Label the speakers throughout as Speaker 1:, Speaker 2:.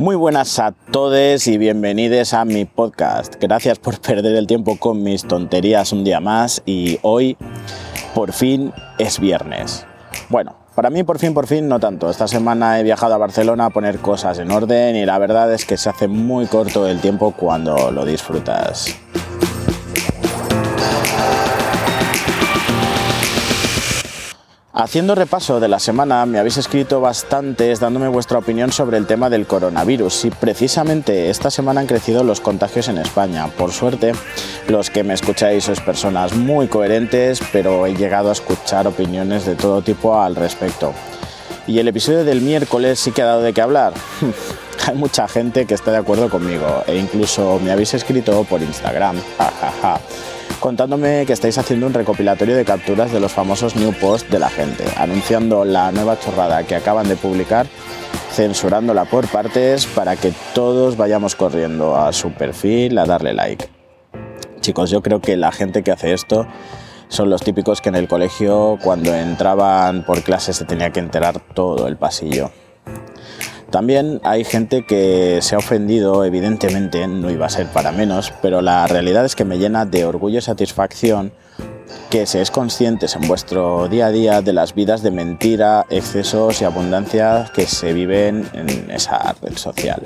Speaker 1: Muy buenas a todos y bienvenidos a mi podcast. Gracias por perder el tiempo con mis tonterías un día más y hoy por fin es viernes. Bueno, para mí por fin, por fin no tanto. Esta semana he viajado a Barcelona a poner cosas en orden y la verdad es que se hace muy corto el tiempo cuando lo disfrutas. Haciendo repaso de la semana, me habéis escrito bastantes dándome vuestra opinión sobre el tema del coronavirus y precisamente esta semana han crecido los contagios en España. Por suerte, los que me escucháis sois personas muy coherentes, pero he llegado a escuchar opiniones de todo tipo al respecto. Y el episodio del miércoles sí que ha dado de qué hablar. Hay mucha gente que está de acuerdo conmigo e incluso me habéis escrito por Instagram contándome que estáis haciendo un recopilatorio de capturas de los famosos new posts de la gente, anunciando la nueva chorrada que acaban de publicar, censurándola por partes para que todos vayamos corriendo a su perfil a darle like. Chicos, yo creo que la gente que hace esto son los típicos que en el colegio cuando entraban por clase se tenía que enterar todo el pasillo. También hay gente que se ha ofendido, evidentemente, no iba a ser para menos, pero la realidad es que me llena de orgullo y satisfacción que seáis conscientes en vuestro día a día de las vidas de mentira, excesos y abundancia que se viven en esa red social.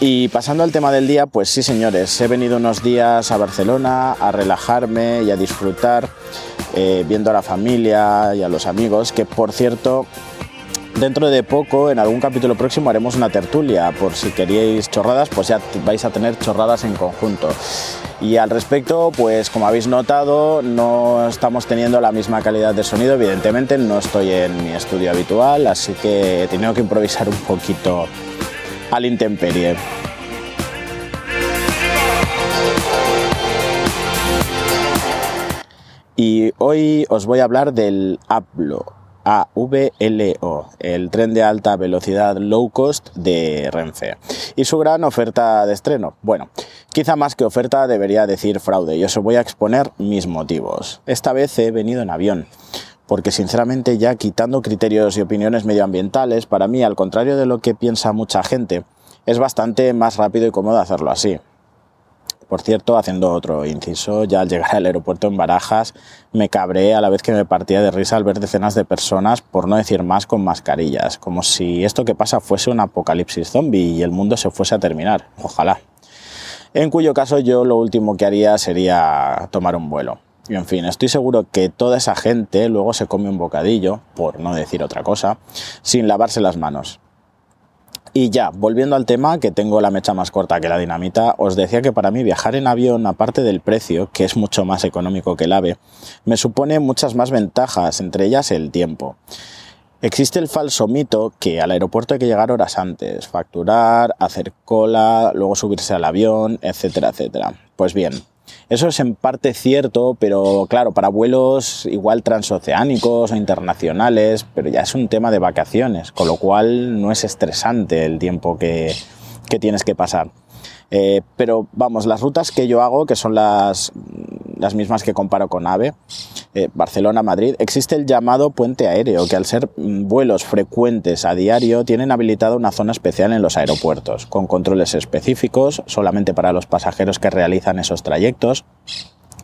Speaker 1: Y pasando al tema del día, pues sí señores, he venido unos días a Barcelona a relajarme y a disfrutar eh, viendo a la familia y a los amigos, que por cierto Dentro de poco, en algún capítulo próximo, haremos una tertulia. Por si queríais chorradas, pues ya vais a tener chorradas en conjunto. Y al respecto, pues como habéis notado, no estamos teniendo la misma calidad de sonido. Evidentemente, no estoy en mi estudio habitual, así que he tenido que improvisar un poquito al intemperie. Y hoy os voy a hablar del Aplo AVLO, el tren de alta velocidad low cost de Renfe. Y su gran oferta de estreno. Bueno, quizá más que oferta debería decir fraude y os voy a exponer mis motivos. Esta vez he venido en avión porque sinceramente ya quitando criterios y opiniones medioambientales, para mí, al contrario de lo que piensa mucha gente, es bastante más rápido y cómodo hacerlo así. Por cierto, haciendo otro inciso, ya al llegar al aeropuerto en Barajas me cabré a la vez que me partía de risa al ver decenas de personas, por no decir más, con mascarillas, como si esto que pasa fuese un apocalipsis zombie y el mundo se fuese a terminar. Ojalá. En cuyo caso yo lo último que haría sería tomar un vuelo. Y en fin, estoy seguro que toda esa gente luego se come un bocadillo, por no decir otra cosa, sin lavarse las manos. Y ya, volviendo al tema, que tengo la mecha más corta que la dinamita, os decía que para mí viajar en avión, aparte del precio, que es mucho más económico que el AVE, me supone muchas más ventajas, entre ellas el tiempo. Existe el falso mito que al aeropuerto hay que llegar horas antes, facturar, hacer cola, luego subirse al avión, etcétera, etcétera. Pues bien, eso es en parte cierto, pero claro, para vuelos igual transoceánicos o internacionales, pero ya es un tema de vacaciones, con lo cual no es estresante el tiempo que, tienes que pasar. Eh, pero vamos, las rutas que yo hago, que son las, las mismas que comparo con AVE, eh, Barcelona-Madrid, existe el llamado puente aéreo, que al ser mm, vuelos frecuentes a diario tienen habilitada una zona especial en los aeropuertos, con controles específicos solamente para los pasajeros que realizan esos trayectos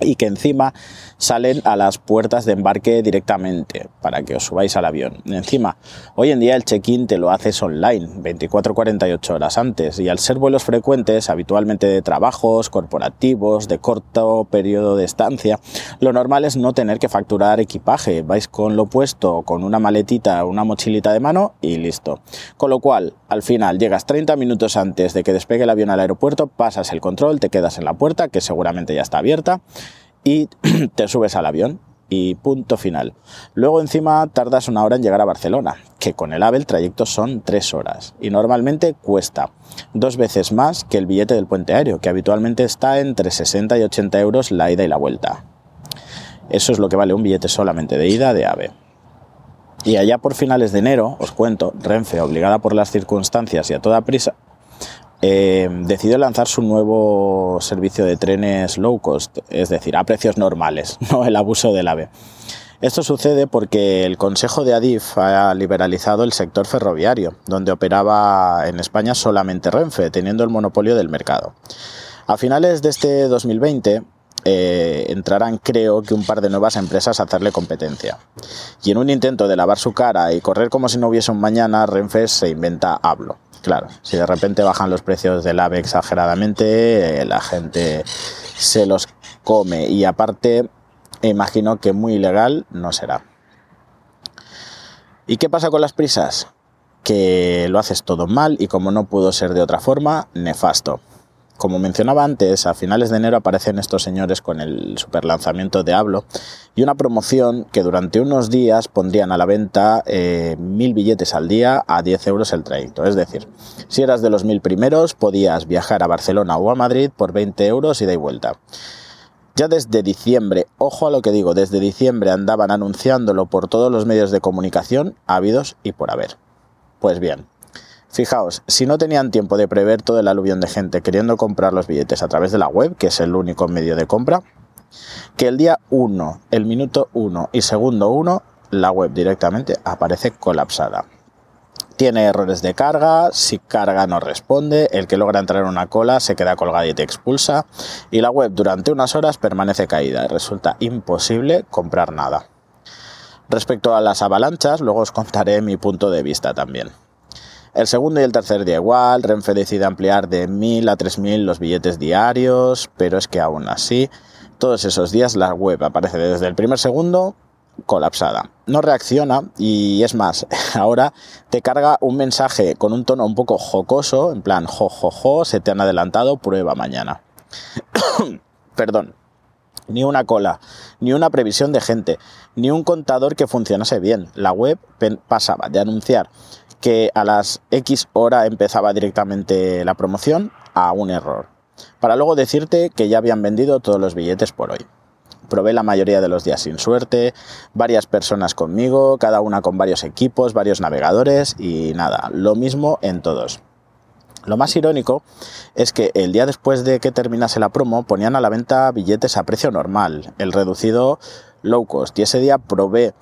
Speaker 1: y que encima salen a las puertas de embarque directamente para que os subáis al avión. Encima, hoy en día el check-in te lo haces online, 24-48 horas antes, y al ser vuelos frecuentes, habitualmente de trabajos, corporativos, de corto periodo de estancia, lo normal es no tener que facturar equipaje, vais con lo puesto, con una maletita, una mochilita de mano y listo. Con lo cual, al final llegas 30 minutos antes de que despegue el avión al aeropuerto, pasas el control, te quedas en la puerta, que seguramente ya está abierta, y te subes al avión y punto final. Luego encima tardas una hora en llegar a Barcelona, que con el AVE el trayecto son tres horas y normalmente cuesta dos veces más que el billete del puente aéreo, que habitualmente está entre 60 y 80 euros la ida y la vuelta. Eso es lo que vale un billete solamente de ida de AVE. Y allá por finales de enero, os cuento, Renfe, obligada por las circunstancias y a toda prisa, eh, decidió lanzar su nuevo servicio de trenes low cost, es decir, a precios normales, no el abuso del AVE. Esto sucede porque el Consejo de Adif ha liberalizado el sector ferroviario, donde operaba en España solamente Renfe, teniendo el monopolio del mercado. A finales de este 2020, eh, entrarán creo que un par de nuevas empresas a hacerle competencia. Y en un intento de lavar su cara y correr como si no hubiese un mañana, Renfe se inventa Hablo. Claro, si de repente bajan los precios del AVE exageradamente, eh, la gente se los come y aparte imagino que muy ilegal no será. ¿Y qué pasa con las prisas? Que lo haces todo mal y como no pudo ser de otra forma, nefasto. Como mencionaba antes, a finales de enero aparecen estos señores con el super lanzamiento de Hablo y una promoción que durante unos días pondrían a la venta eh, mil billetes al día a 10 euros el trayecto. Es decir, si eras de los mil primeros, podías viajar a Barcelona o a Madrid por 20 euros y de vuelta. Ya desde diciembre, ojo a lo que digo, desde diciembre andaban anunciándolo por todos los medios de comunicación habidos y por haber. Pues bien, Fijaos, si no tenían tiempo de prever todo el aluvión de gente queriendo comprar los billetes a través de la web, que es el único medio de compra, que el día 1, el minuto 1 y segundo 1, la web directamente aparece colapsada. Tiene errores de carga, si carga no responde, el que logra entrar en una cola se queda colgado y te expulsa, y la web durante unas horas permanece caída y resulta imposible comprar nada. Respecto a las avalanchas, luego os contaré mi punto de vista también. El segundo y el tercer día igual, Renfe decide ampliar de 1.000 a 3.000 los billetes diarios, pero es que aún así, todos esos días la web aparece desde el primer segundo colapsada. No reacciona y es más, ahora te carga un mensaje con un tono un poco jocoso, en plan, jo, se te han adelantado, prueba mañana. Perdón. Ni una cola, ni una previsión de gente, ni un contador que funcionase bien. La web pasaba de anunciar que a las X hora empezaba directamente la promoción a un error, para luego decirte que ya habían vendido todos los billetes por hoy. Probé la mayoría de los días sin suerte, varias personas conmigo, cada una con varios equipos, varios navegadores y nada, lo mismo en todos. Lo más irónico es que el día después de que terminase la promo ponían a la venta billetes a precio normal, el reducido low cost, y ese día probé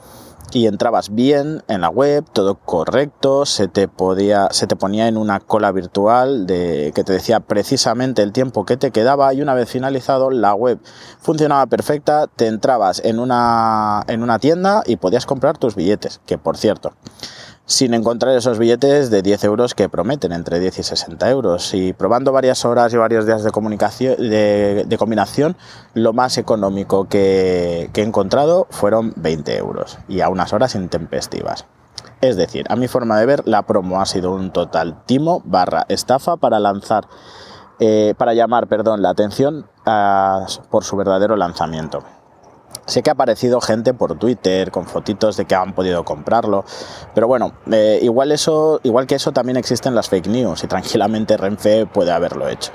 Speaker 1: y entrabas bien en la web, todo correcto, se te podía, se te ponía en una cola virtual de que te decía precisamente el tiempo que te quedaba y una vez finalizado la web funcionaba perfecta, te entrabas en una en una tienda y podías comprar tus billetes, que por cierto, sin encontrar esos billetes de 10 euros que prometen, entre 10 y 60 euros. Y probando varias horas y varios días de, comunicación, de, combinación, lo más económico que, he encontrado fueron 20 euros y a unas horas intempestivas. Es decir, a mi forma de ver, la promo ha sido un total timo barra estafa para lanzar, eh, para llamar, perdón, la atención a, por su verdadero lanzamiento. Sé que ha aparecido gente por Twitter con fotitos de que han podido comprarlo, pero bueno, eh, igual, eso, igual que eso también existen las fake news y tranquilamente Renfe puede haberlo hecho.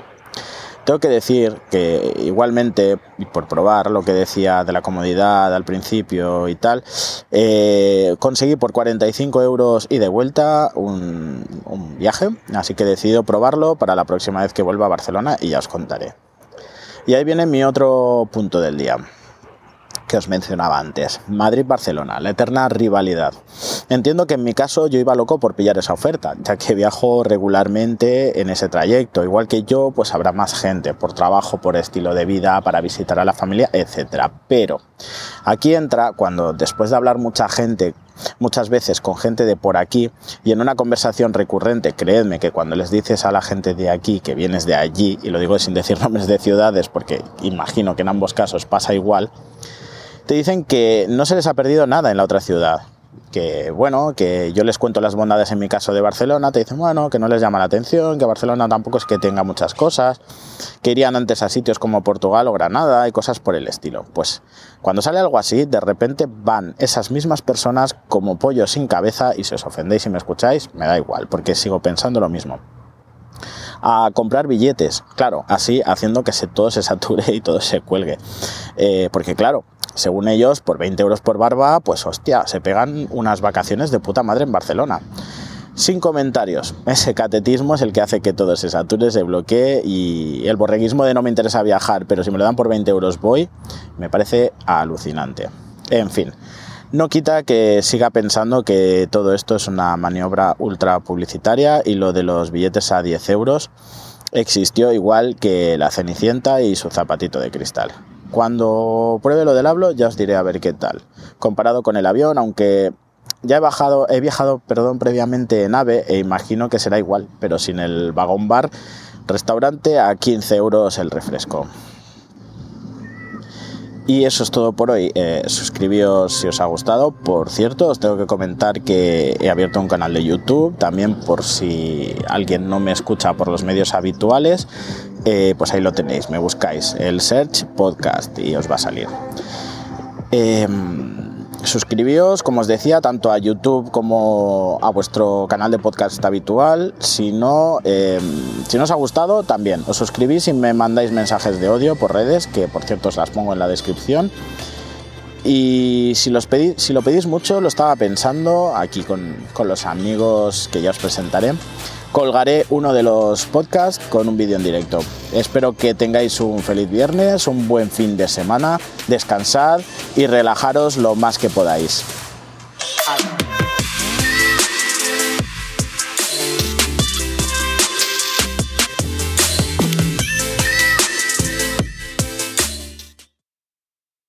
Speaker 1: Tengo que decir que igualmente, y por probar lo que decía de la comodidad al principio y tal, eh, conseguí por 45 euros y de vuelta un, un viaje, así que he decidido probarlo para la próxima vez que vuelva a Barcelona y ya os contaré. Y ahí viene mi otro punto del día que os mencionaba antes. Madrid-Barcelona, la eterna rivalidad. Entiendo que en mi caso yo iba loco por pillar esa oferta, ya que viajo regularmente en ese trayecto. Igual que yo, pues habrá más gente por trabajo, por estilo de vida, para visitar a la familia, etc. Pero aquí entra cuando después de hablar mucha gente muchas veces con gente de por aquí y en una conversación recurrente, creedme que cuando les dices a la gente de aquí que vienes de allí, y lo digo sin decir nombres de ciudades porque imagino que en ambos casos pasa igual, te dicen que no se les ha perdido nada en la otra ciudad. Que bueno, que yo les cuento las bondades en mi caso de Barcelona, te dicen, bueno, que no les llama la atención, que Barcelona tampoco es que tenga muchas cosas, que irían antes a sitios como Portugal o Granada y cosas por el estilo. Pues cuando sale algo así, de repente van esas mismas personas como pollos sin cabeza y si os ofendéis y me escucháis, me da igual, porque sigo pensando lo mismo a comprar billetes, claro, así haciendo que se, todo se sature y todo se cuelgue. Eh, porque claro, según ellos, por 20 euros por barba, pues hostia, se pegan unas vacaciones de puta madre en Barcelona. Sin comentarios. Ese catetismo es el que hace que todo se sature, se bloquee y el borreguismo de no me interesa viajar, pero si me lo dan por 20 euros voy, me parece alucinante. En fin, no quita que siga pensando que todo esto es una maniobra ultra publicitaria y lo de los billetes a 10 euros existió igual que la Cenicienta y su zapatito de cristal. Cuando pruebe lo del hablo ya os diré a ver qué tal. Comparado con el avión, aunque ya he bajado, he viajado, previamente en AVE e imagino que será igual, pero sin el vagón bar, restaurante a 15 euros el refresco. Y eso es todo por hoy. Eh, suscribíos si os ha gustado. Por cierto, os tengo que comentar que he abierto un canal de YouTube, también por si alguien no me escucha por los medios habituales, eh, pues ahí lo tenéis. Me buscáis el Search Podcast y os va a salir. Eh, suscribíos, como os decía, tanto a YouTube como a vuestro canal de podcast habitual. Si no, em, si os ha gustado, también os suscribís y me mandáis mensajes de odio por redes, que por cierto os las pongo en la descripción. Y si, los si lo pedís mucho, lo estaba pensando aquí con, con los amigos que ya os presentaré colgaré uno de los podcasts con un vídeo en directo. Espero que tengáis un feliz viernes, un buen fin de semana, descansad y relajaros lo más que podáis.